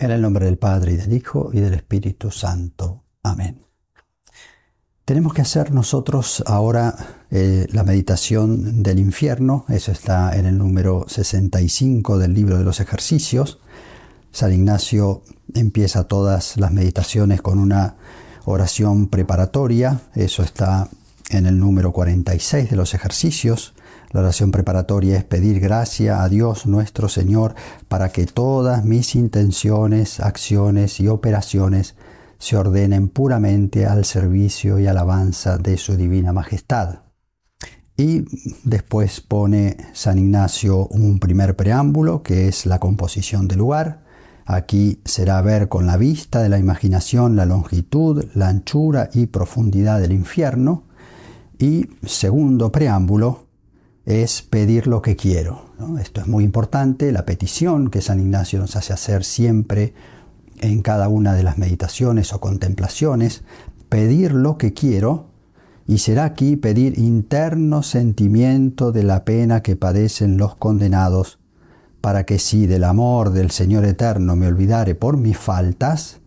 En el nombre del Padre y del Hijo y del Espíritu Santo. Amén. Tenemos que hacer nosotros ahora eh, la meditación del infierno, eso está en el número 65 del libro de los ejercicios. San Ignacio empieza todas las meditaciones con una oración preparatoria, eso está en el número 46 de los ejercicios. La oración preparatoria es pedir gracia a Dios nuestro Señor para que todas mis intenciones, acciones y operaciones se ordenen puramente al servicio y alabanza de su divina majestad. Y después pone San Ignacio un primer preámbulo que es la composición del lugar. Aquí será ver con la vista de la imaginación la longitud, la anchura y profundidad del infierno. Y segundo preámbulo, es pedir lo que quiero. Esto es muy importante, la petición que San Ignacio nos hace hacer siempre en cada una de las meditaciones o contemplaciones, pedir lo que quiero, y será aquí pedir interno sentimiento de la pena que padecen los condenados, para que si del amor del Señor eterno me olvidare por mis faltas,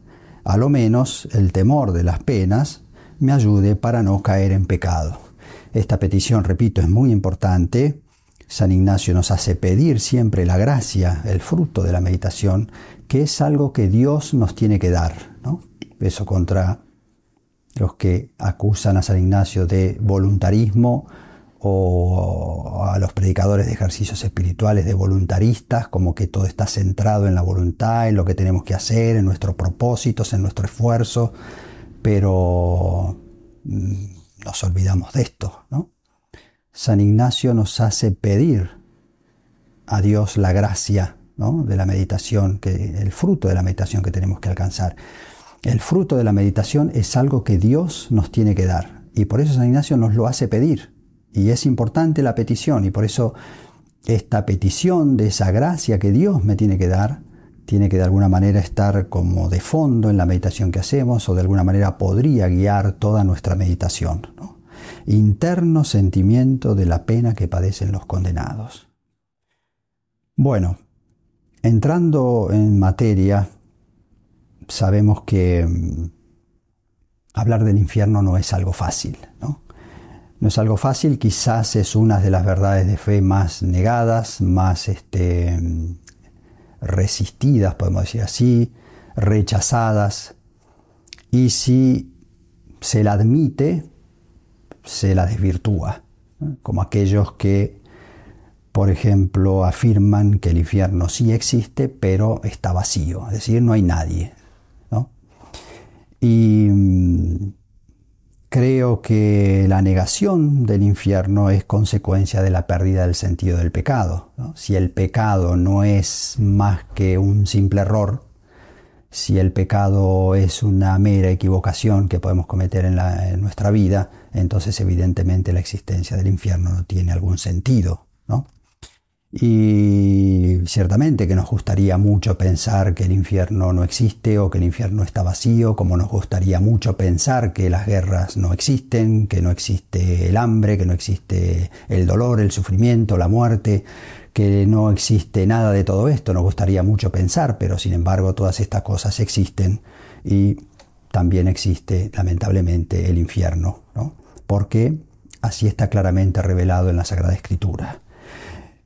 a lo menos el temor de las penas me ayude para no caer en pecado. Esta petición, repito, es muy importante. San Ignacio nos hace pedir siempre la gracia, el fruto de la meditación, que es algo que Dios nos tiene que dar. ¿no? Eso contra los que acusan a San Ignacio de voluntarismo o a los predicadores de ejercicios espirituales de voluntaristas, como que todo está centrado en la voluntad, en lo que tenemos que hacer, en nuestros propósitos, en nuestro esfuerzo, pero mm, nos olvidamos de esto, ¿no? San Ignacio nos hace pedir a Dios la gracia ¿no? de la meditación, que, el fruto de la meditación que tenemos que alcanzar. El fruto de la meditación es algo que Dios nos tiene que dar y por eso San Ignacio nos lo hace pedir. Y es importante la petición y por eso esta petición de esa gracia que Dios me tiene que dar tiene que de alguna manera estar como de fondo en la meditación que hacemos o de alguna manera podría guiar toda nuestra meditación. Interno sentimiento de la pena que padecen los condenados. Bueno, entrando en materia, sabemos que mm, hablar del infierno no es algo fácil, ¿no? No es algo fácil, quizás es una de las verdades de fe más negadas, más este, resistidas, podemos decir así, rechazadas, y si se la admite, se la desvirtúa, como aquellos que, por ejemplo, afirman que el infierno sí existe, pero está vacío, es decir, no hay nadie. Y mm, Creo que la negación del infierno es consecuencia de la pérdida del sentido del pecado. Si el pecado no es más que un simple error, si el pecado es una mera equivocación que podemos cometer en, en nuestra vida, entonces evidentemente la existencia del infierno no tiene algún sentido. ¿no? Y ciertamente que nos gustaría mucho pensar que el infierno no existe o que el infierno está vacío, como nos gustaría mucho pensar que las guerras no existen, que no existe el hambre, que no existe el dolor, el sufrimiento, la muerte, que no existe nada de todo esto. Nos gustaría mucho pensar, pero sin embargo todas estas cosas existen y también existe lamentablemente el infierno, ¿no? porque así está claramente revelado en la Sagrada Escritura.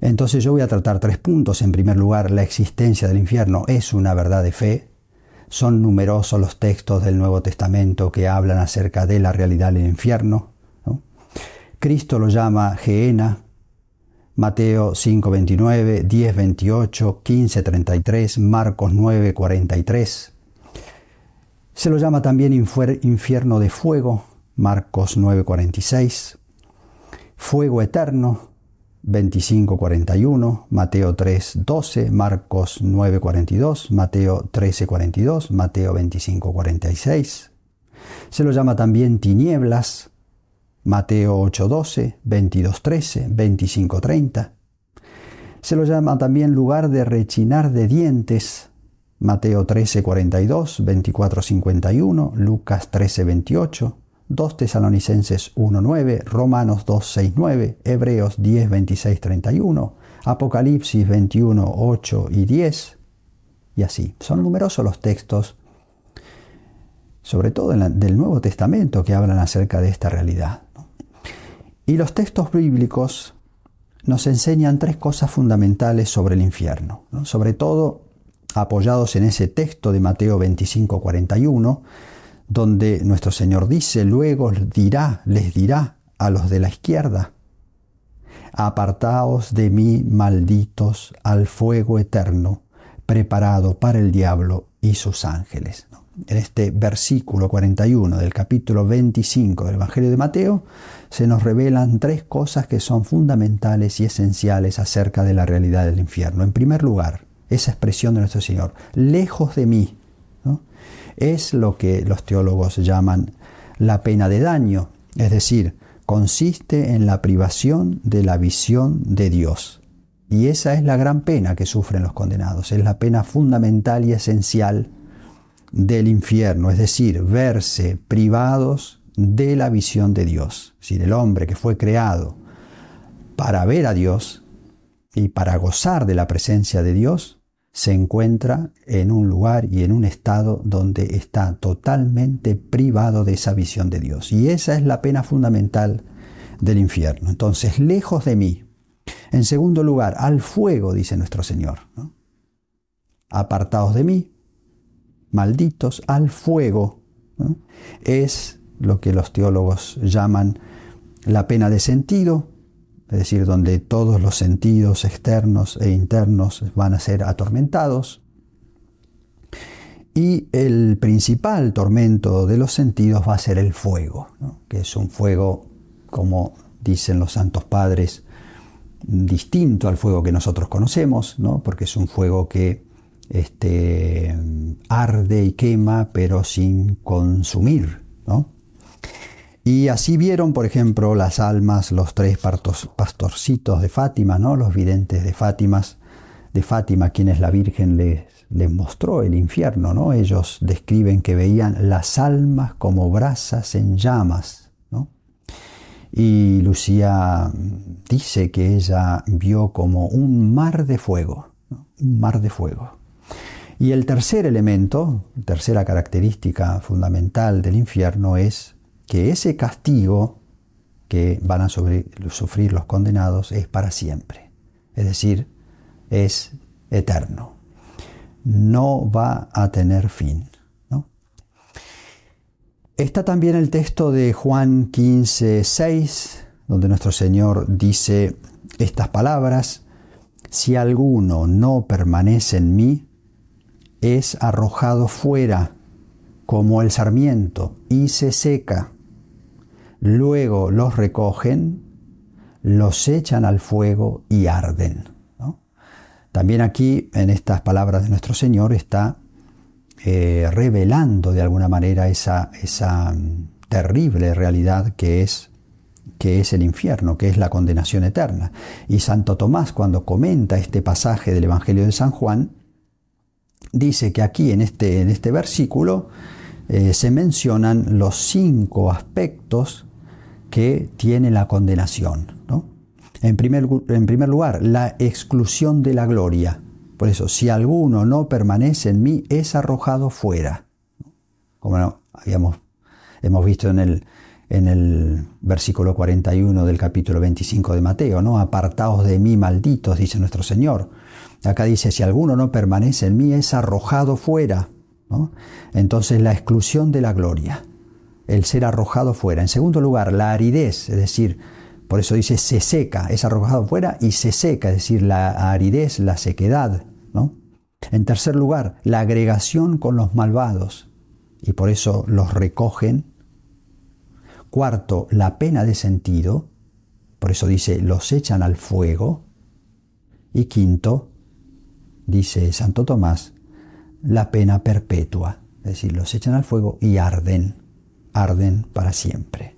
Entonces yo voy a tratar tres puntos. En primer lugar, la existencia del infierno es una verdad de fe. Son numerosos los textos del Nuevo Testamento que hablan acerca de la realidad del infierno. Cristo lo llama Geena, Mateo 5:29, 10:28, 15:33, Marcos 9:43. Se lo llama también infierno de fuego, Marcos 9:46, fuego eterno, 25.41, Mateo 3.12, Marcos 9.42, Mateo 13.42, Mateo 25.46. Se lo llama también tinieblas, Mateo 8.12, 22.13, 25.30. Se lo llama también lugar de rechinar de dientes, Mateo 13.42, 24.51, Lucas 13.28, 2 Tesalonicenses 1.9, Romanos 2.6.9, Hebreos 10.26.31, Apocalipsis 21.8 y 10. y así. Son numerosos los textos, sobre todo del Nuevo Testamento, que hablan acerca de esta realidad. Y los textos bíblicos nos enseñan tres cosas fundamentales sobre el infierno, sobre todo apoyados en ese texto de Mateo 25, 41, donde nuestro Señor dice, luego dirá, les dirá a los de la izquierda, apartaos de mí, malditos, al fuego eterno, preparado para el diablo y sus ángeles. En este versículo 41 del capítulo 25 del Evangelio de Mateo se nos revelan tres cosas que son fundamentales y esenciales acerca de la realidad del infierno. En primer lugar, esa expresión de nuestro Señor, lejos de mí, es lo que los teólogos llaman la pena de daño, es decir, consiste en la privación de la visión de Dios. Y esa es la gran pena que sufren los condenados, es la pena fundamental y esencial del infierno, es decir, verse privados de la visión de Dios. Es el hombre que fue creado para ver a Dios y para gozar de la presencia de Dios, se encuentra en un lugar y en un estado donde está totalmente privado de esa visión de Dios. Y esa es la pena fundamental del infierno. Entonces, lejos de mí. En segundo lugar, al fuego, dice nuestro Señor. Apartados de mí, malditos, al fuego. Es lo que los teólogos llaman la pena de sentido, es decir, donde todos los sentidos externos e internos van a ser atormentados. Y el principal tormento de los sentidos va a ser el fuego, que es un fuego, como dicen los santos padres, distinto al fuego que nosotros conocemos, ¿no? porque es un fuego que este, arde y quema, pero sin consumir. ¿no? Y así vieron, por ejemplo, las almas, los tres pastorcitos de Fátima, ¿no? los videntes de Fátima, de Fátima, quienes la Virgen les, mostró el infierno. ¿no? Ellos describen que veían las almas como brasas en llamas. Y Lucía dice que ella vio como un mar de fuego, un mar de fuego. Y el tercer elemento, tercera característica fundamental del infierno es que ese castigo que van a sufrir los condenados es para siempre. Es decir, es eterno. No va a tener fin. Está también el texto de Juan 15, 6, donde nuestro Señor dice estas palabras, si alguno no permanece en mí, es arrojado fuera como el sarmiento y se seca luego los recogen, los echan al fuego y arden. También aquí, en estas palabras de nuestro Señor, está eh, revelando de alguna manera esa, mm, terrible realidad que es que es el infierno, que es la condenación eterna. Y Santo Tomás, cuando comenta este pasaje del Evangelio de San Juan, dice que aquí en este, en este versículo eh, se mencionan los cinco aspectos que tiene la condenación. En, primer, en primer lugar, la exclusión de la gloria. Por eso, si alguno no permanece en mí, es arrojado fuera. Como habíamos, hemos visto en el, en el versículo 41 del capítulo 25 de Mateo, ¿no? Apartaos de mí, malditos, dice nuestro Señor. Acá dice, si alguno no permanece en mí, es arrojado fuera. Entonces, la exclusión de la gloria el ser arrojado fuera. En segundo lugar, la aridez, es decir, por eso dice se seca, es arrojado fuera y se seca, es decir, la aridez, la sequedad. ¿no? En tercer lugar, la agregación con los malvados y por eso los recogen. Cuarto, la pena de sentido, por eso dice los echan al fuego. Y quinto, dice Santo Tomás, la pena perpetua, es decir, los echan al fuego y arden arden para siempre.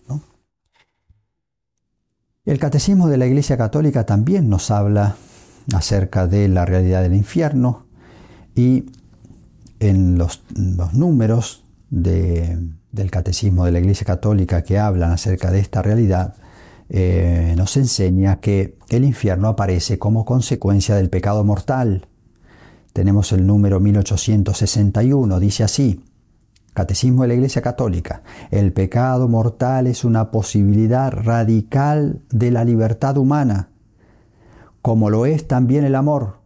El catecismo de la Iglesia Católica también nos habla acerca de la realidad del infierno y en los, números del catecismo de la Iglesia Católica que hablan acerca de esta realidad, eh, nos enseña que el infierno aparece como consecuencia del pecado mortal. tenemos el número 1861, dice así, Catecismo de la Iglesia Católica, el pecado mortal es una posibilidad radical de la libertad humana, como lo es también el amor.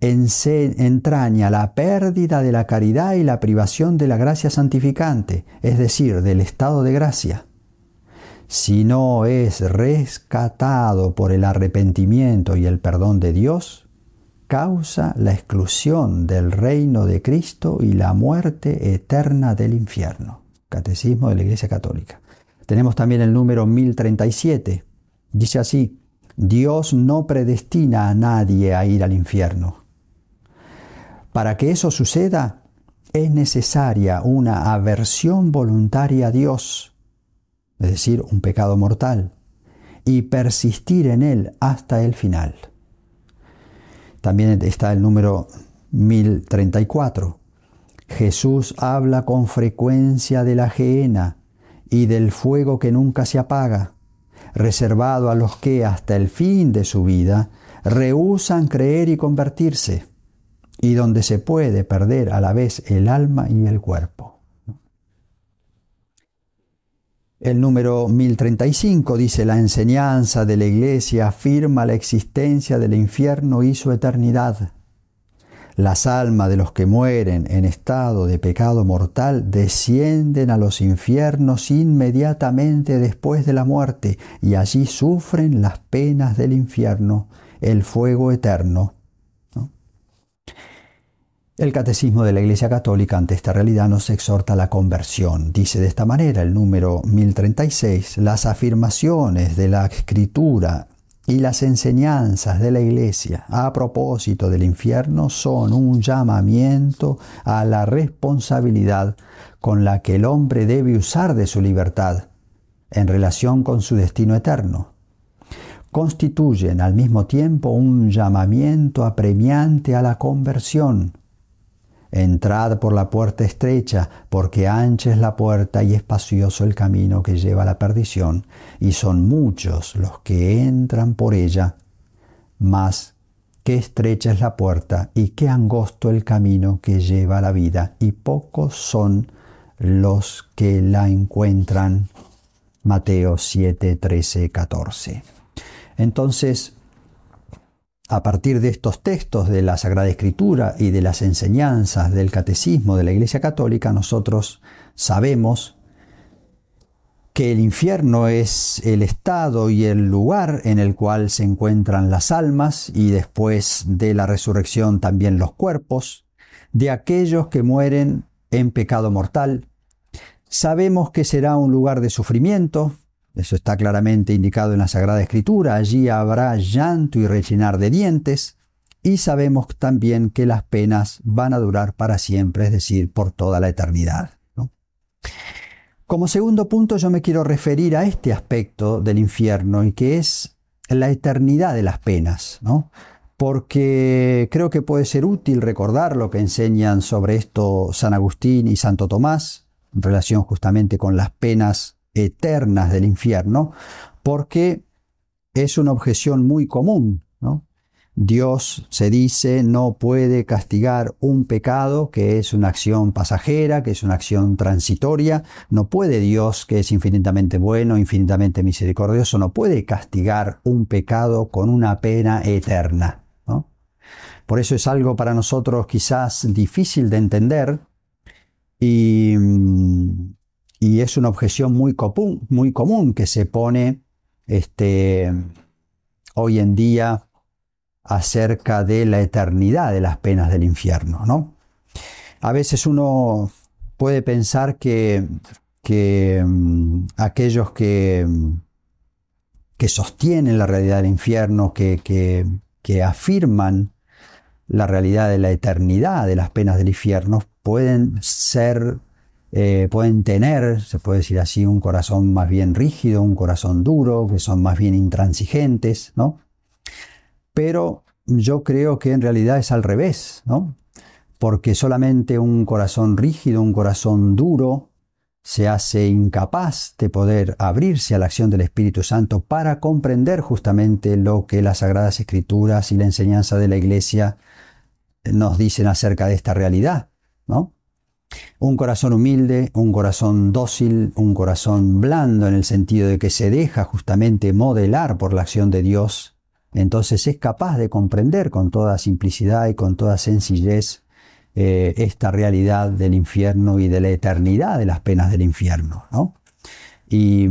entraña la pérdida de la caridad y la privación de la gracia santificante, es decir, del estado de gracia si no es rescatado por el arrepentimiento y el perdón de Dios, causa la exclusión del reino de Cristo y la muerte eterna del infierno. Catecismo de la Iglesia Católica. Tenemos también el número 1037. Dice así, Dios no predestina a nadie a ir al infierno. Para que eso suceda, es necesaria una aversión voluntaria a Dios es decir, un pecado mortal, y persistir en él hasta el final. También está el número 1034. Jesús habla con frecuencia de la gehenna y del fuego que nunca se apaga, reservado a los que hasta el fin de su vida rehusan creer y convertirse, y donde se puede perder a la vez el alma y el cuerpo. El número 1035 dice, la enseñanza de la Iglesia afirma la existencia del infierno y su eternidad. Las almas de los que mueren en estado de pecado mortal descienden a los infiernos inmediatamente después de la muerte y allí sufren las penas del infierno, el fuego eterno el Catecismo de la Iglesia Católica ante esta realidad nos exhorta a la conversión. Dice de esta manera el número 1036, las afirmaciones de la Escritura y las enseñanzas de la Iglesia a propósito del infierno son un llamamiento a la responsabilidad con la que el hombre debe usar de su libertad en relación con su destino eterno. Constituyen al mismo tiempo un llamamiento apremiante a la conversión Entrad por la puerta estrecha, porque ancha es la puerta y espacioso el camino que lleva a la perdición, y son muchos los que entran por ella. Mas qué estrecha es la puerta y qué angosto el camino que lleva a la vida, y pocos son los que la encuentran. Mateo 7, 13, 14. Entonces, a partir de estos textos de la Sagrada Escritura y de las enseñanzas del Catecismo de la Iglesia Católica, nosotros sabemos que el infierno es el estado y el lugar en el cual se encuentran las almas y después de la resurrección también los cuerpos de aquellos que mueren en pecado mortal. Sabemos que será un lugar de sufrimiento, eso está claramente indicado en la Sagrada Escritura. Allí habrá llanto y rechinar de dientes. Y sabemos también que las penas van a durar para siempre, es decir, por toda la eternidad. Como segundo punto yo me quiero referir a este aspecto del infierno y que es la eternidad de las penas, ¿no? porque creo que puede ser útil recordar lo que enseñan sobre esto San Agustín y Santo Tomás en relación justamente con las penas eternas del infierno, porque es una objeción muy común. Dios, se dice, no puede castigar un pecado que es una acción pasajera, que es una acción transitoria. No puede Dios, que es infinitamente bueno, infinitamente misericordioso, no puede castigar un pecado con una pena eterna. Por eso es algo para nosotros quizás difícil de entender y mm, y es una objeción muy común, muy común que se pone este, hoy en día acerca de la eternidad de las penas del infierno. ¿no? A veces uno puede pensar que, que mm, aquellos que, que, sostienen la realidad del infierno, que, que afirman la realidad de la eternidad de las penas del infierno, pueden ser eh, pueden tener, se puede decir así, un corazón más bien rígido, un corazón duro, que son más bien intransigentes, ¿no? Pero yo creo que en realidad es al revés, ¿no? Porque solamente un corazón rígido, un corazón duro, se hace incapaz de poder abrirse a la acción del Espíritu Santo para comprender justamente lo que las Sagradas Escrituras y la enseñanza de la Iglesia nos dicen acerca de esta realidad, ¿no? Un corazón humilde, un corazón dócil, un corazón blando en el sentido de que se deja justamente modelar por la acción de Dios, entonces es capaz de comprender con toda simplicidad y con toda sencillez eh, esta realidad del infierno y de la eternidad de las penas del infierno. ¿no? Y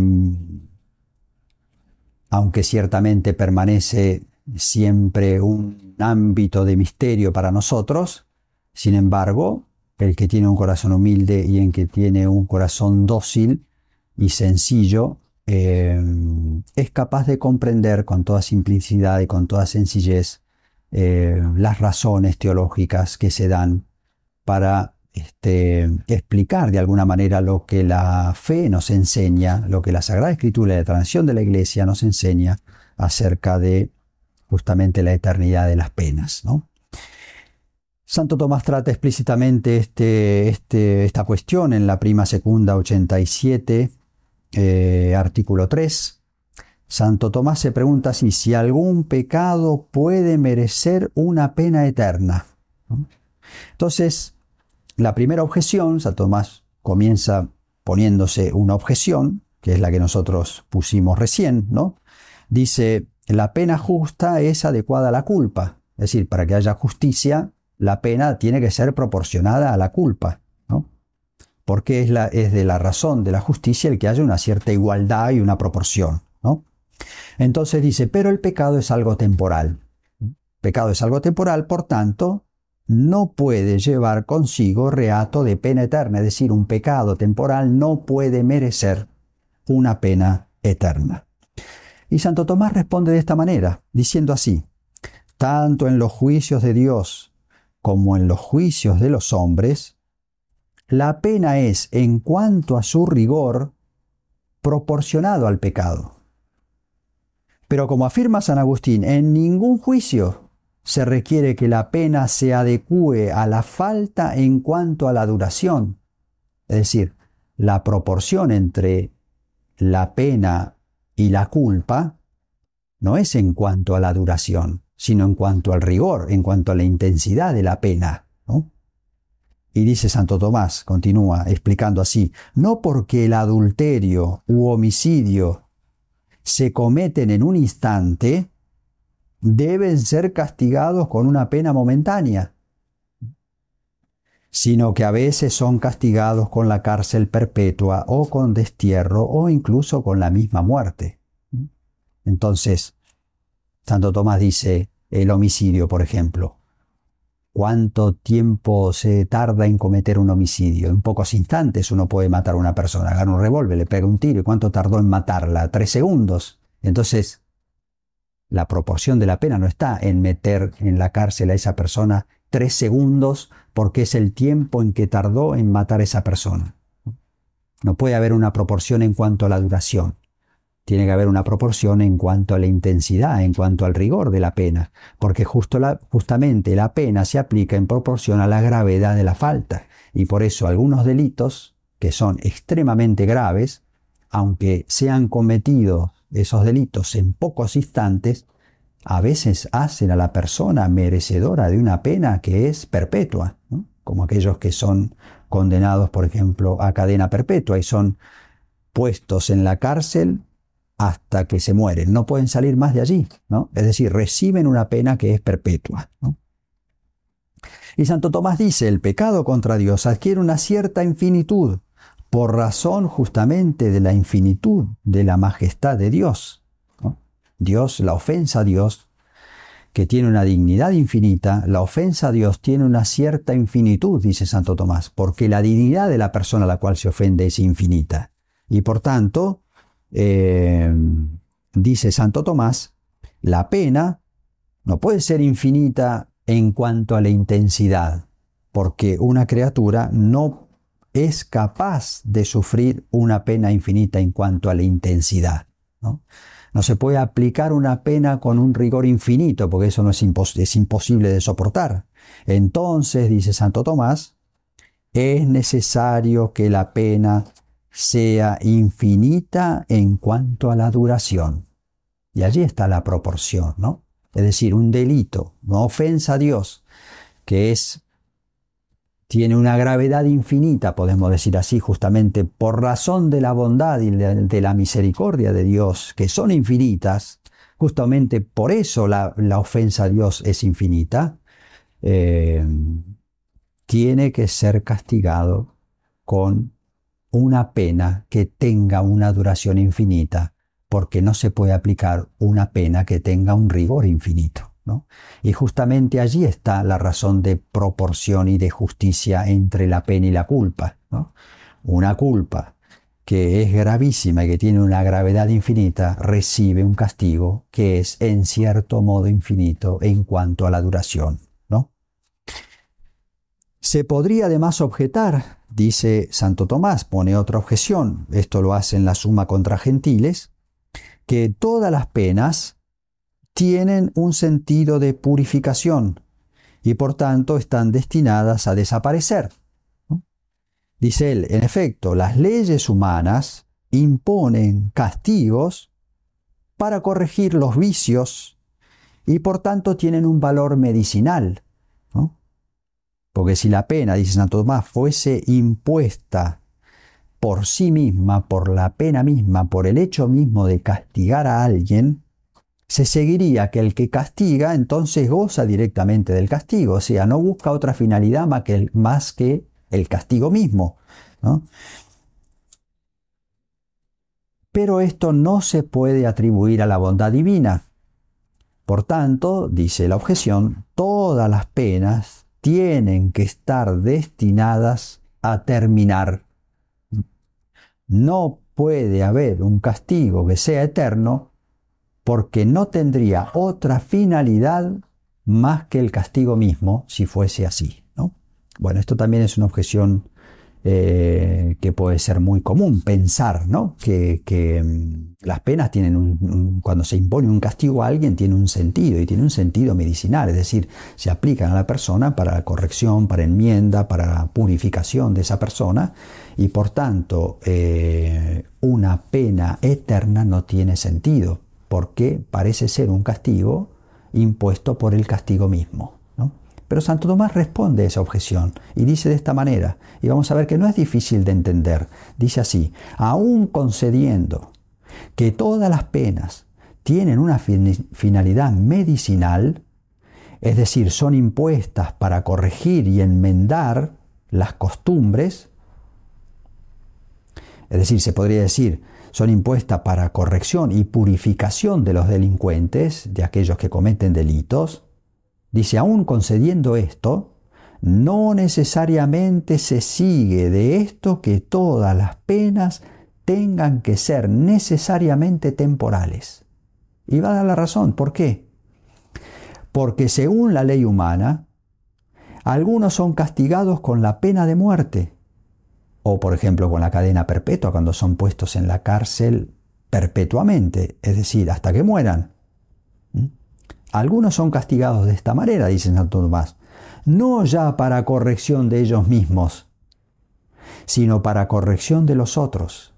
aunque ciertamente permanece siempre un ámbito de misterio para nosotros, sin embargo, el que tiene un corazón humilde y el que tiene un corazón dócil y sencillo, eh, es capaz de comprender con toda simplicidad y con toda sencillez eh, las razones teológicas que se dan para este, explicar de alguna manera lo que la fe nos enseña, lo que la Sagrada Escritura y la tradición de la Iglesia nos enseña acerca de justamente la eternidad de las penas. ¿no? Santo Tomás trata explícitamente este, este, esta cuestión en la prima segunda 87, eh, artículo 3. Santo Tomás se pregunta si, algún pecado puede merecer una pena eterna. Entonces, la primera objeción, Santo Tomás comienza poniéndose una objeción, que es la que nosotros pusimos recién, ¿no? Dice, la pena justa es adecuada a la culpa. Es decir, para que haya justicia, la pena tiene que ser proporcionada a la culpa, ¿no? Porque es, de la razón de la justicia el que haya una cierta igualdad y una proporción, ¿no? Entonces dice, pero el pecado es algo temporal. Pecado es algo temporal, por tanto, no puede llevar consigo reato de pena eterna, es decir, un pecado temporal no puede merecer una pena eterna. Y Santo Tomás responde de esta manera, diciendo así, tanto en los juicios de Dios como en los juicios de los hombres, la pena es, en cuanto a su rigor, proporcionado al pecado. Pero como afirma San Agustín, en ningún juicio se requiere que la pena se adecue a la falta en cuanto a la duración. Es decir, la proporción entre la pena y la culpa no es en cuanto a la duración, sino en cuanto al rigor, en cuanto a la intensidad de la pena. Y dice Santo Tomás, continúa explicando así, no porque el adulterio u homicidio se cometen en un instante, deben ser castigados con una pena momentánea, sino que a veces son castigados con la cárcel perpetua o con destierro o incluso con la misma muerte. Entonces, Santo Tomás dice, el homicidio, por ejemplo. ¿Cuánto tiempo se tarda en cometer un homicidio? En pocos instantes uno puede matar a una persona. Agarra un revólver, le pega un tiro. ¿Y cuánto tardó en matarla? Tres segundos. Entonces, la proporción de la pena no está en meter en la cárcel a esa persona tres segundos porque es el tiempo en que tardó en matar a esa persona. No puede haber una proporción en cuanto a la duración tiene que haber una proporción en cuanto a la intensidad, en cuanto al rigor de la pena, porque justo justamente la pena se aplica en proporción a la gravedad de la falta, y por eso algunos delitos que son extremadamente graves, aunque sean cometidos esos delitos en pocos instantes, a veces hacen a la persona merecedora de una pena que es perpetua, como aquellos que son condenados, por ejemplo, a cadena perpetua y son puestos en la cárcel hasta que se mueren. No pueden salir más de allí, ¿no? Es decir, reciben una pena que es perpetua. Y Santo Tomás dice, el pecado contra Dios adquiere una cierta infinitud por razón justamente de la infinitud de la majestad de Dios. Dios, la ofensa a Dios, que tiene una dignidad infinita, la ofensa a Dios tiene una cierta infinitud, dice Santo Tomás, porque la dignidad de la persona a la cual se ofende es infinita. Y por tanto, eh, dice Santo Tomás, la pena no puede ser infinita en cuanto a la intensidad, porque una criatura no es capaz de sufrir una pena infinita en cuanto a la intensidad. ¿no? se puede aplicar una pena con un rigor infinito, porque eso no es, es imposible de soportar. Entonces, dice Santo Tomás, es necesario que la pena sea infinita en cuanto a la duración. Y allí está la proporción, ¿no? Es decir, un delito, una ofensa a Dios, que es tiene una gravedad infinita, podemos decir así, justamente por razón de la bondad y de la misericordia de Dios, que son infinitas, justamente por eso la, ofensa a Dios es infinita, eh, tiene que ser castigado con una pena que tenga una duración infinita, porque no se puede aplicar una pena que tenga un rigor infinito. Y justamente allí está la razón de proporción y de justicia entre la pena y la culpa. Una culpa que es gravísima y que tiene una gravedad infinita, recibe un castigo que es en cierto modo infinito en cuanto a la duración. ¿no? Se podría además objetar, dice Santo Tomás, pone otra objeción, esto lo hace en la suma contra gentiles, que todas las penas tienen un sentido de purificación y por tanto están destinadas a desaparecer. Dice él, en efecto, las leyes humanas imponen castigos para corregir los vicios y por tanto tienen un valor medicinal. Porque si la pena, dice Santo Tomás, fuese impuesta por sí misma, por la pena misma, por el hecho mismo de castigar a alguien, se seguiría que el que castiga entonces goza directamente del castigo, o sea, no busca otra finalidad más que el, más que el castigo mismo. Pero esto no se puede atribuir a la bondad divina. Por tanto, dice la objeción, todas las penas tienen que estar destinadas a terminar. No puede haber un castigo que sea eterno porque no tendría otra finalidad más que el castigo mismo si fuese así. ¿no? Bueno, esto también es una objeción eh, que puede ser muy común, pensar ¿no? que, mm, las penas tienen un, cuando se impone un castigo a alguien tiene un sentido y tiene un sentido medicinal, es decir, se aplican a la persona para corrección, para enmienda, para purificación de esa persona y por tanto eh, una pena eterna no tiene sentido porque parece ser un castigo impuesto por el castigo mismo. Pero Santo Tomás responde a esa objeción y dice de esta manera, y vamos a ver que no es difícil de entender, dice así, aún concediendo que todas las penas tienen una finalidad medicinal, es decir, son impuestas para corregir y enmendar las costumbres, es decir, se podría decir, son impuestas para corrección y purificación de los delincuentes, de aquellos que cometen delitos, dice, aún concediendo esto, no necesariamente se sigue de esto que todas las penas tengan que ser necesariamente temporales. Y va a dar la razón, ¿por qué? Porque según la ley humana, algunos son castigados con la pena de muerte, o por ejemplo con la cadena perpetua cuando son puestos en la cárcel perpetuamente, es decir, hasta que mueran. Algunos son castigados de esta manera, dice Santo Tomás, no ya para corrección de ellos mismos, sino para corrección de los otros.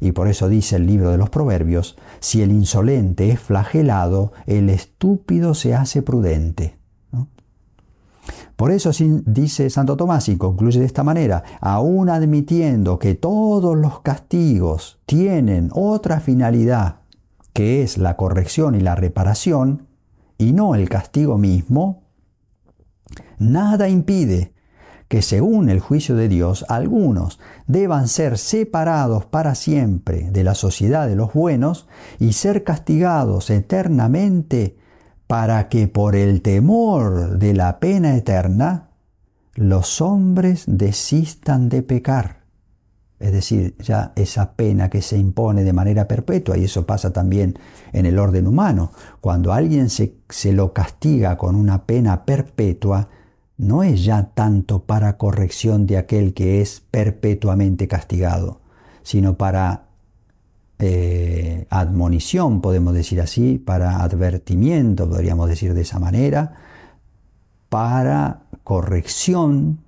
Y por eso dice el libro de los Proverbios, si el insolente es flagelado, el estúpido se hace prudente. Por eso dice Santo Tomás y concluye de esta manera, aún admitiendo que todos los castigos tienen otra finalidad, que es la corrección y la reparación, y no el castigo mismo, nada impide que según el juicio de Dios algunos deban ser separados para siempre de la sociedad de los buenos y ser castigados eternamente para que por el temor de la pena eterna los hombres desistan de pecar. Es decir, ya esa pena que se impone de manera perpetua, y eso pasa también en el orden humano, cuando alguien se, se lo castiga con una pena perpetua, no es ya tanto para corrección de aquel que es perpetuamente castigado, sino para eh, admonición, podemos decir así, para advertimiento, podríamos decir de esa manera, para corrección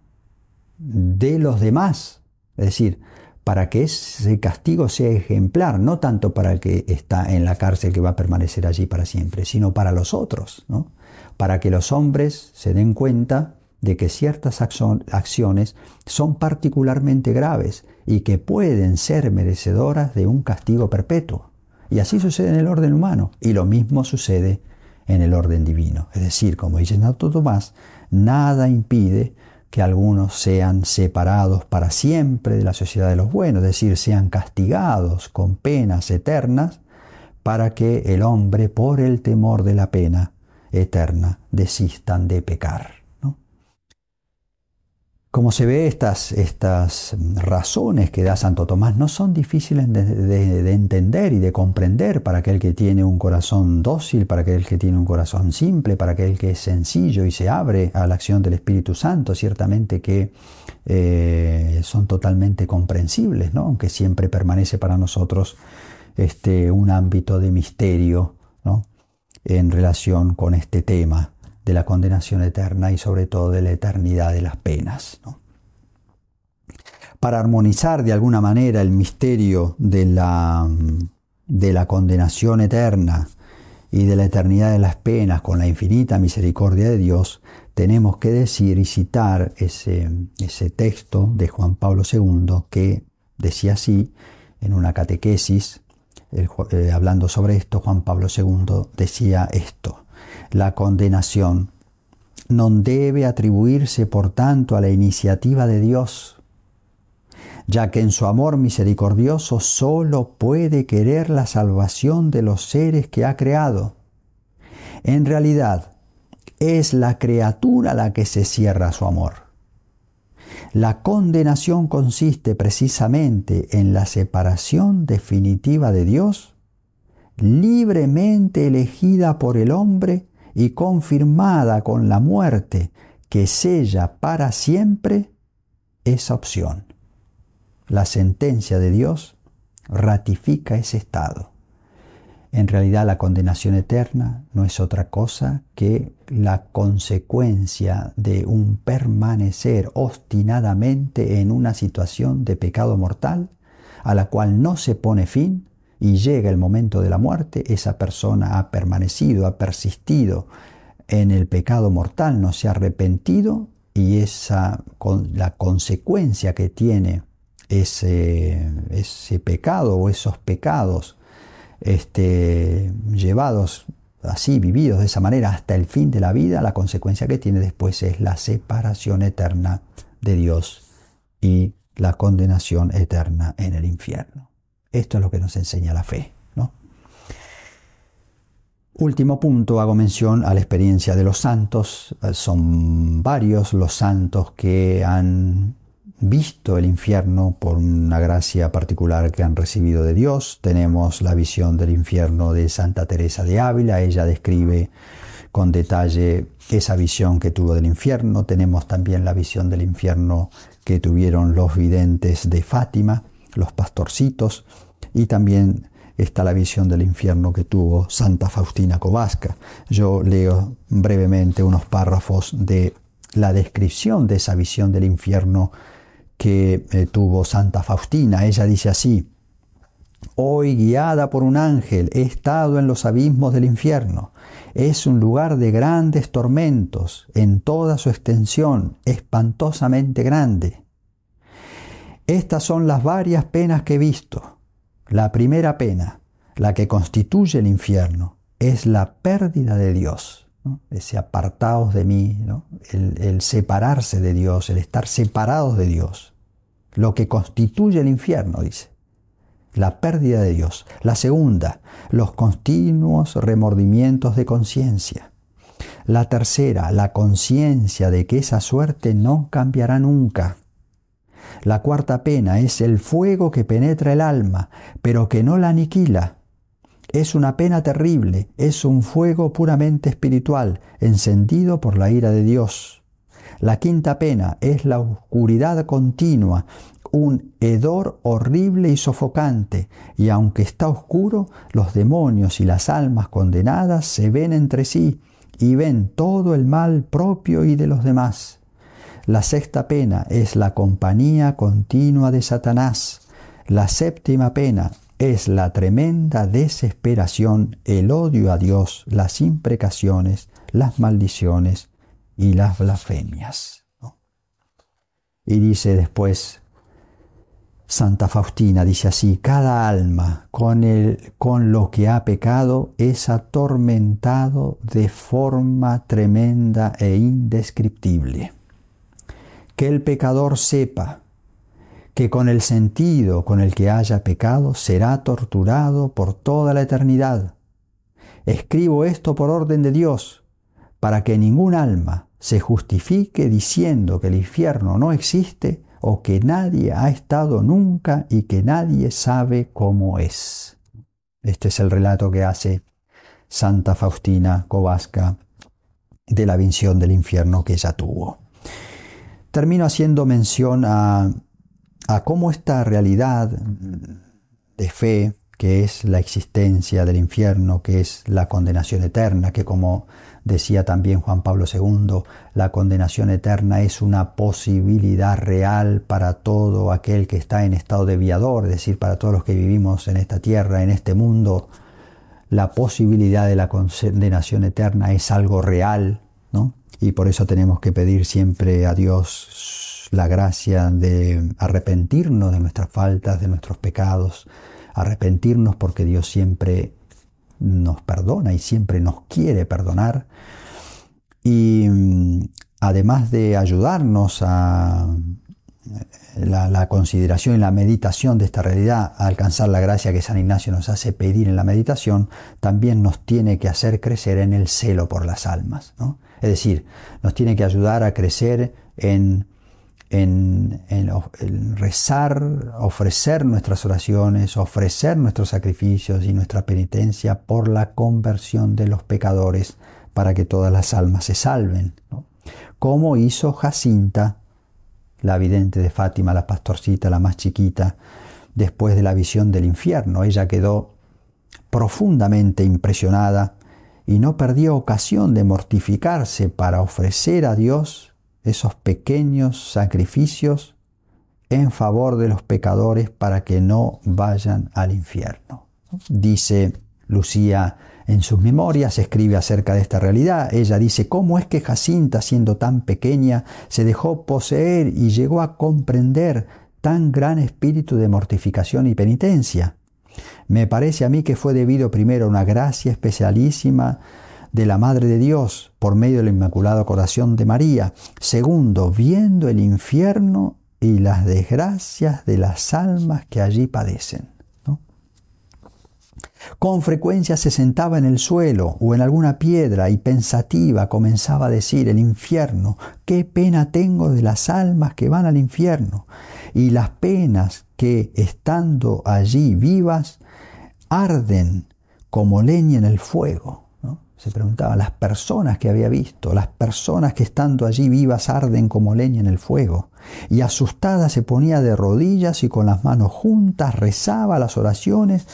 de los demás, es decir, para que ese castigo sea ejemplar, no tanto para el que está en la cárcel que va a permanecer allí para siempre, sino para los otros, ¿no? para que los hombres se den cuenta de que ciertas acciones son particularmente graves y que pueden ser merecedoras de un castigo perpetuo. Y así sucede en el orden humano, y lo mismo sucede en el orden divino. Es decir, como dice Santo Tomás, nada impide que algunos sean separados para siempre de la sociedad de los buenos, es decir, sean castigados con penas eternas para que el hombre, por el temor de la pena eterna, desistan de pecar. Como se ve, estas, estas razones que da Santo Tomás no son difíciles de, entender y de comprender para aquel que tiene un corazón dócil, para aquel que tiene un corazón simple, para aquel que es sencillo y se abre a la acción del Espíritu Santo. Ciertamente que eh, son totalmente comprensibles, ¿no? aunque siempre permanece para nosotros este, un ámbito de misterio ¿no? en relación con este tema de la condenación eterna y sobre todo de la eternidad de las penas. Para armonizar de alguna manera el misterio de la, de la condenación eterna y de la eternidad de las penas con la infinita misericordia de Dios, tenemos que decir y citar ese, ese texto de Juan Pablo II que decía así en una catequesis, eh, hablando sobre esto, Juan Pablo II decía esto la condenación no debe atribuirse, por tanto, a la iniciativa de Dios, ya que en su amor misericordioso solo puede querer la salvación de los seres que ha creado. En realidad, es la criatura la que se cierra su amor. La condenación consiste precisamente en la separación definitiva de Dios, libremente elegida por el hombre y confirmada con la muerte que sella para siempre esa opción. La sentencia de Dios ratifica ese estado. En realidad la condenación eterna no es otra cosa que la consecuencia de un permanecer obstinadamente en una situación de pecado mortal a la cual no se pone fin y llega el momento de la muerte, esa persona ha permanecido, ha persistido en el pecado mortal, no se ha arrepentido y esa, la consecuencia que tiene ese, ese pecado o esos pecados este, llevados así, vividos de esa manera hasta el fin de la vida, la consecuencia que tiene después es la separación eterna de Dios y la condenación eterna en el infierno. Esto es lo que nos enseña la fe. ¿no? Último punto, hago mención a la experiencia de los santos. Eh, son varios los santos que han visto el infierno por una gracia particular que han recibido de Dios. Tenemos la visión del infierno de Santa Teresa de Ávila. Ella describe con detalle esa visión que tuvo del infierno. Tenemos también la visión del infierno que tuvieron los videntes de Fátima los pastorcitos, y también está la visión del infierno que tuvo Santa Faustina Kowalska. Yo leo brevemente unos párrafos de la descripción de esa visión del infierno que eh, tuvo Santa Faustina. Ella dice así, Hoy guiada por un ángel he estado en los abismos del infierno. Es un lugar de grandes tormentos en toda su extensión, espantosamente grande. Estas son las varias penas que he visto. La primera pena, la que constituye el infierno, es la pérdida de Dios, ese apartados de mí, el, el separarse de Dios, el estar separados de Dios. Lo que constituye el infierno, dice la pérdida de Dios. La segunda, los continuos remordimientos de conciencia. La tercera, la conciencia de que esa suerte no cambiará nunca. La cuarta pena es el fuego que penetra el alma, pero que no la aniquila. Es una pena terrible, es un fuego puramente espiritual, encendido por la ira de Dios. La quinta pena es la oscuridad continua, un hedor horrible y sofocante, y aunque está oscuro, los demonios y las almas condenadas se ven entre sí y ven todo el mal propio y de los demás. La sexta pena es la compañía continua de Satanás, La séptima pena es la tremenda desesperación, el odio a Dios, las imprecaciones, las maldiciones y las blasfemias. Y dice después, Santa Faustina dice así, cada alma con, lo que ha pecado es atormentado de forma tremenda e indescriptible. Que el pecador sepa que con el sentido con el que haya pecado será torturado por toda la eternidad. Escribo esto por orden de Dios, para que ningún alma se justifique diciendo que el infierno no existe o que nadie ha estado nunca y que nadie sabe cómo es. Este es el relato que hace Santa Faustina Kowalska de la visión del infierno que ella tuvo. Termino haciendo mención a, cómo esta realidad de fe, que es la existencia del infierno, que es la condenación eterna, que como Decía también Juan Pablo II, la condenación eterna es una posibilidad real para todo aquel que está en estado de viador, es decir, para todos los que vivimos en esta tierra, en este mundo. La posibilidad de la condenación eterna es algo real. Y por eso tenemos que pedir siempre a Dios la gracia de arrepentirnos de nuestras faltas, de nuestros pecados, arrepentirnos porque Dios siempre nos perdona y siempre nos quiere perdonar. Y mm, además de ayudarnos a eh, la, consideración y la meditación de esta realidad, a alcanzar la gracia que San Ignacio nos hace pedir en la meditación, también nos tiene que hacer crecer en el celo por las almas. Es decir, nos tiene que ayudar a crecer en en, rezar, ofrecer nuestras oraciones, ofrecer nuestros sacrificios y nuestra penitencia por la conversión de los pecadores para que todas las almas se salven. Como hizo Jacinta, la vidente de Fátima, la pastorcita, la más chiquita, después de la visión del infierno. Ella quedó profundamente impresionada y no perdió ocasión de mortificarse para ofrecer a Dios esos pequeños sacrificios en favor de los pecadores para que no vayan al infierno. Dice Lucía en sus memorias, escribe acerca de esta realidad. Ella dice, ¿cómo es que Jacinta, siendo tan pequeña, se dejó poseer y llegó a comprender tan gran espíritu de mortificación y penitencia? Me parece a mí que fue debido primero a una gracia especialísima de la Madre de Dios por medio del Inmaculado Corazón de María. Segundo, viendo el infierno y las desgracias de las almas que allí padecen. Con frecuencia se sentaba en el suelo o en alguna piedra y pensativa comenzaba a decir, el infierno, qué pena tengo de las almas que van al infierno y las penas que, estando allí vivas, arden como leña en el fuego se preguntaba, las personas que había visto, las personas que estando allí vivas arden como leña en el fuego. Y asustada se ponía de rodillas y con las manos juntas rezaba las oraciones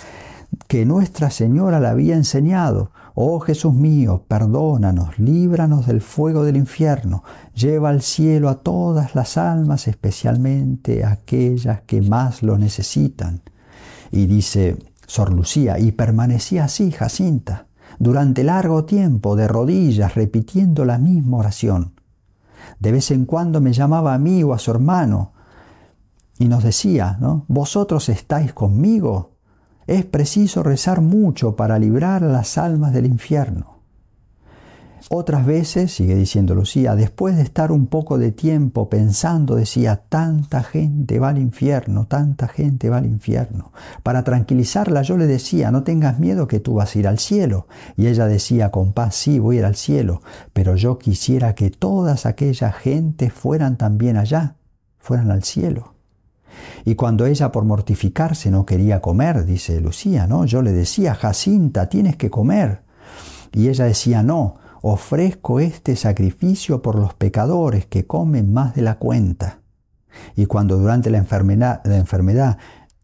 que Nuestra Señora le había enseñado. Oh Jesús mío, perdónanos, líbranos del fuego del infierno, lleva al cielo a todas las almas, especialmente aquellas que más lo necesitan. Y dice Sor Lucía, y permanecía así, Jacinta, durante largo tiempo de rodillas repitiendo la misma oración. De vez en cuando me llamaba a mí o a su hermano y nos decía, ¿no? Vosotros estáis conmigo. Es preciso rezar mucho para librar a las almas del infierno. Otras veces, sigue diciendo Lucía, después de estar un poco de tiempo pensando, decía, tanta gente va al infierno, tanta gente va al infierno. Para tranquilizarla yo le decía, no tengas miedo que tú vas a ir al cielo. Y ella decía con paz, sí, voy a ir al cielo, pero yo quisiera que todas aquellas gentes fueran también allá, fueran al cielo. Y cuando ella por mortificarse no quería comer, dice Lucía, ¿no? Yo le decía, Jacinta, tienes que comer. Y ella decía, no, ofrezco este sacrificio por los pecadores que comen más de la cuenta. Y cuando durante la enfermedad, la enfermedad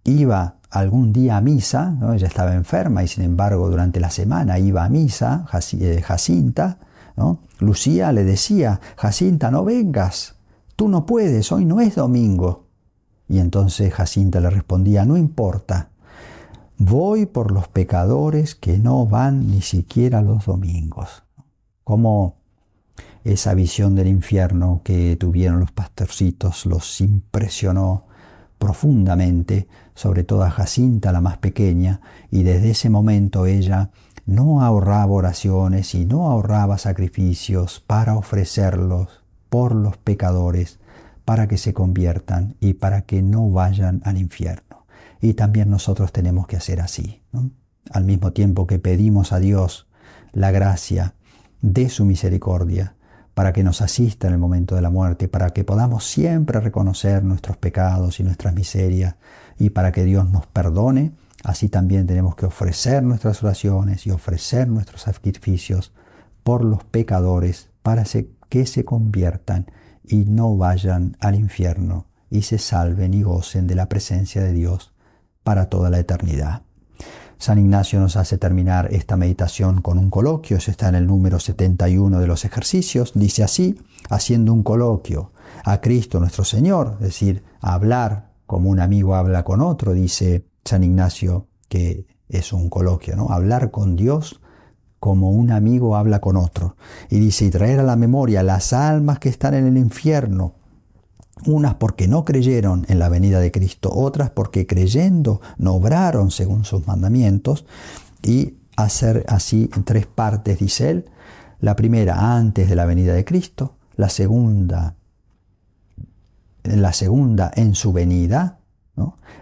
iba algún día a misa, ¿no? ella estaba enferma y sin embargo durante la semana iba a misa, eh, Jacinta, ¿no? Lucía le decía, Jacinta, no vengas, tú no puedes, hoy no es domingo. Y entonces Jacinta le respondía, no importa, voy por los pecadores que no van ni siquiera los domingos. Como esa visión del infierno que tuvieron los pastorcitos los impresionó profundamente, sobre todo a Jacinta, la más pequeña, y desde ese momento ella no ahorraba oraciones y no ahorraba sacrificios para ofrecerlos por los pecadores, para que se conviertan y para que no vayan al infierno. Y también nosotros tenemos que hacer así. Al mismo tiempo que pedimos a Dios la gracia de su misericordia, para que nos asista en el momento de la muerte, para que podamos siempre reconocer nuestros pecados y nuestras miserias y para que Dios nos perdone, así también tenemos que ofrecer nuestras oraciones y ofrecer nuestros sacrificios por los pecadores para que se conviertan y no vayan al infierno y se salven y gocen de la presencia de Dios para toda la eternidad. San Ignacio nos hace terminar esta meditación con un coloquio, eso está en el número 71 de los ejercicios, dice así, haciendo un coloquio a Cristo nuestro Señor, es decir, hablar como un amigo habla con otro, dice San Ignacio que es un coloquio, ¿no? Hablar con Dios como un amigo habla con otro. Y dice, y traer a la memoria las almas que están en el infierno, unas porque no creyeron en la venida de Cristo, otras porque creyendo no obraron según sus mandamientos, y hacer así en tres partes, dice él, la primera antes de la venida de Cristo, la segunda, la segunda en su venida,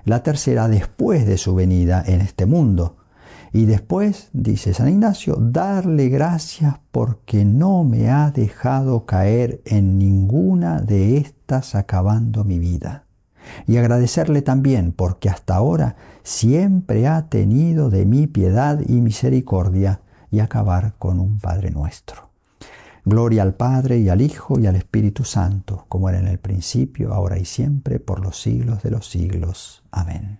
la tercera después de su venida en este mundo, y después, dice San Ignacio, darle gracias porque no me ha dejado caer en ninguna de estas acabando mi vida. Y agradecerle también porque hasta ahora siempre ha tenido de mí piedad y misericordia y acabar con un Padre nuestro. Gloria al Padre y al Hijo y al Espíritu Santo, como era en el principio, ahora y siempre, por los siglos de los siglos. Amén.